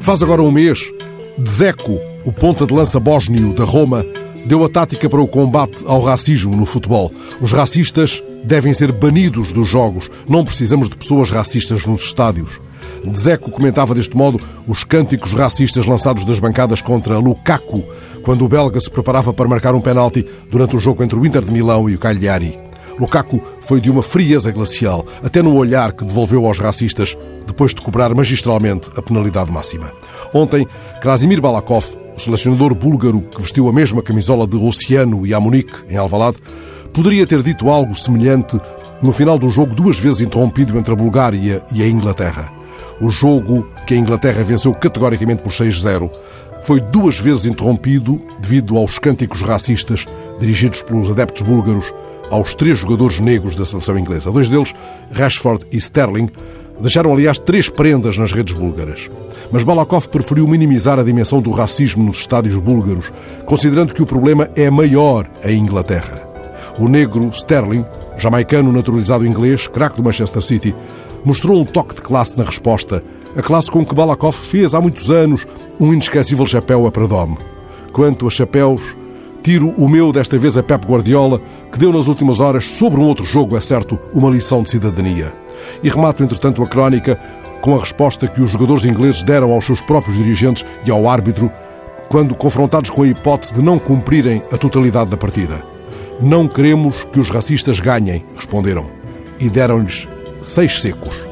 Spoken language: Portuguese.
Faz agora um mês, Dzeko, o ponta de lança bósnio da Roma, deu a tática para o combate ao racismo no futebol. Os racistas devem ser banidos dos jogos. Não precisamos de pessoas racistas nos estádios. Dzeko comentava deste modo os cânticos racistas lançados das bancadas contra Lukaku, quando o belga se preparava para marcar um penalti durante o jogo entre o Inter de Milão e o Cagliari. Lukaku foi de uma frieza glacial, até no olhar que devolveu aos racistas depois de cobrar magistralmente a penalidade máxima. Ontem, Krasimir Balakov, o selecionador búlgaro que vestiu a mesma camisola de Oceano e Amunique em Alvalade, poderia ter dito algo semelhante no final do jogo duas vezes interrompido entre a Bulgária e a Inglaterra. O jogo que a Inglaterra venceu categoricamente por 6-0 foi duas vezes interrompido devido aos cânticos racistas dirigidos pelos adeptos búlgaros aos três jogadores negros da seleção inglesa. Dois deles, Rashford e Sterling, deixaram aliás três prendas nas redes búlgaras. Mas Balakov preferiu minimizar a dimensão do racismo nos estádios búlgaros, considerando que o problema é maior em Inglaterra. O negro Sterling, jamaicano naturalizado inglês, craque do Manchester City, mostrou um toque de classe na resposta, a classe com que Balakov fez há muitos anos um inesquecível chapéu a Pradome. Quanto a chapéus, tiro o meu desta vez a Pep Guardiola, que deu nas últimas horas, sobre um outro jogo, é certo, uma lição de cidadania. E remato, entretanto, a crónica com a resposta que os jogadores ingleses deram aos seus próprios dirigentes e ao árbitro quando confrontados com a hipótese de não cumprirem a totalidade da partida. Não queremos que os racistas ganhem, responderam. E deram-lhes seis secos.